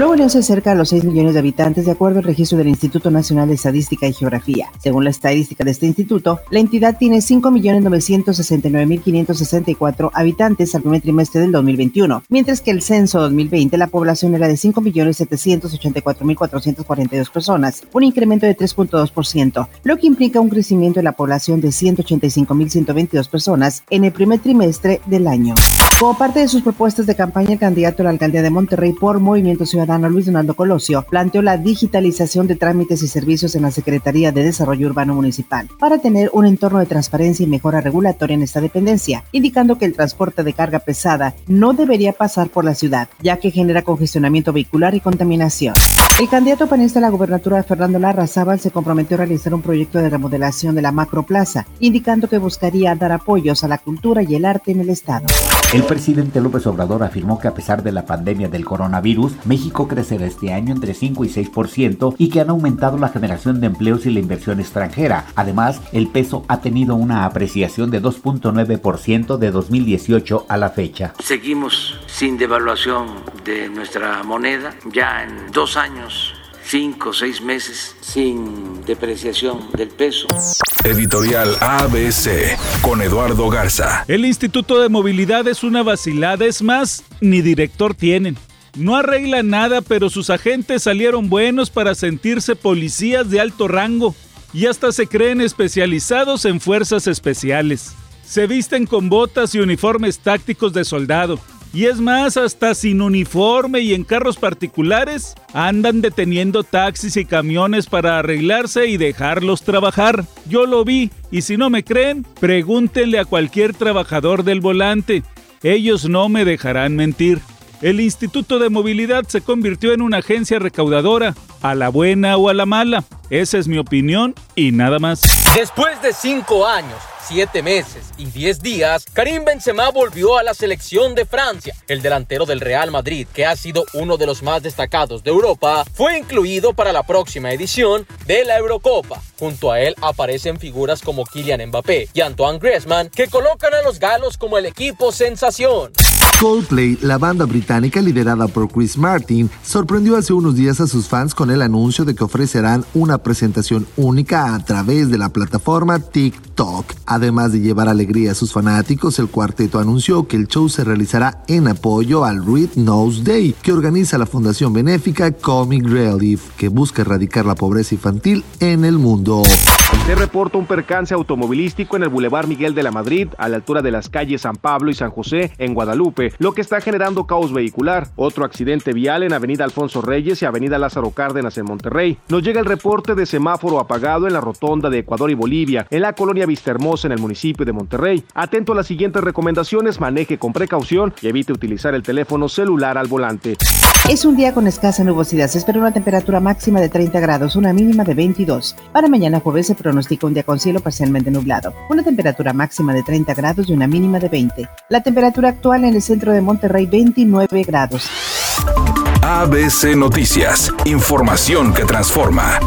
Nuevo León se acerca a los 6 millones de habitantes de acuerdo al registro del Instituto Nacional de Estadística y Geografía. Según la estadística de este instituto, la entidad tiene 5.969.564 habitantes al primer trimestre del 2021, mientras que el censo 2020 la población era de 5.784.442 personas, un incremento de 3.2%, lo que implica un crecimiento de la población de 185.122 personas en el primer trimestre del año. Como parte de sus propuestas de campaña, el candidato a la alcaldía de Monterrey por Movimiento Ciudadano Luis Donaldo Colosio planteó la digitalización de trámites y servicios en la Secretaría de Desarrollo Urbano Municipal para tener un entorno de transparencia y mejora regulatoria en esta dependencia, indicando que el transporte de carga pesada no debería pasar por la ciudad, ya que genera congestionamiento vehicular y contaminación. El candidato panista a la gubernatura Fernando Larrazábal se comprometió a realizar un proyecto de remodelación de la macroplaza, indicando que buscaría dar apoyos a la cultura y el arte en el estado. Presidente López Obrador afirmó que a pesar de la pandemia del coronavirus, México crecerá este año entre 5 y 6% y que han aumentado la generación de empleos y la inversión extranjera. Además, el peso ha tenido una apreciación de 2.9% de 2018 a la fecha. Seguimos sin devaluación de nuestra moneda, ya en dos años cinco o seis meses sin depreciación del peso. Editorial ABC con Eduardo Garza. El Instituto de Movilidad es una vacilada, es más, ni director tienen. No arregla nada, pero sus agentes salieron buenos para sentirse policías de alto rango y hasta se creen especializados en fuerzas especiales. Se visten con botas y uniformes tácticos de soldado y es más, hasta sin uniforme y en carros particulares, andan deteniendo taxis y camiones para arreglarse y dejarlos trabajar. Yo lo vi, y si no me creen, pregúntenle a cualquier trabajador del volante. Ellos no me dejarán mentir. El Instituto de Movilidad se convirtió en una agencia recaudadora, a la buena o a la mala. Esa es mi opinión y nada más. Después de cinco años, 7 meses y 10 días, Karim Benzema volvió a la selección de Francia. El delantero del Real Madrid, que ha sido uno de los más destacados de Europa, fue incluido para la próxima edición de la Eurocopa. Junto a él aparecen figuras como Kylian Mbappé y Antoine Griezmann, que colocan a los galos como el equipo sensación. Coldplay, la banda británica liderada por Chris Martin, sorprendió hace unos días a sus fans con el anuncio de que ofrecerán una presentación única a través de la plataforma TikTok. Además de llevar alegría a sus fanáticos, el cuarteto anunció que el show se realizará en apoyo al Read Nose Day, que organiza la fundación benéfica Comic Relief, que busca erradicar la pobreza infantil en el mundo. Se reporta un percance automovilístico en el Boulevard Miguel de la Madrid, a la altura de las calles San Pablo y San José, en Guadalupe, lo que está generando caos vehicular. Otro accidente vial en Avenida Alfonso Reyes y Avenida Lázaro Cárdenas en Monterrey. Nos llega el reporte de semáforo apagado en la rotonda de Ecuador y Bolivia, en la colonia Vistahermosa en el municipio de Monterrey. Atento a las siguientes recomendaciones, maneje con precaución y evite utilizar el teléfono celular al volante. Es un día con escasa nubosidad. Se espera una temperatura máxima de 30 grados, una mínima de 22. Para mañana jueves se pronostica un día con cielo parcialmente nublado. Una temperatura máxima de 30 grados y una mínima de 20. La temperatura actual en el centro de Monterrey 29 grados. ABC Noticias. Información que transforma.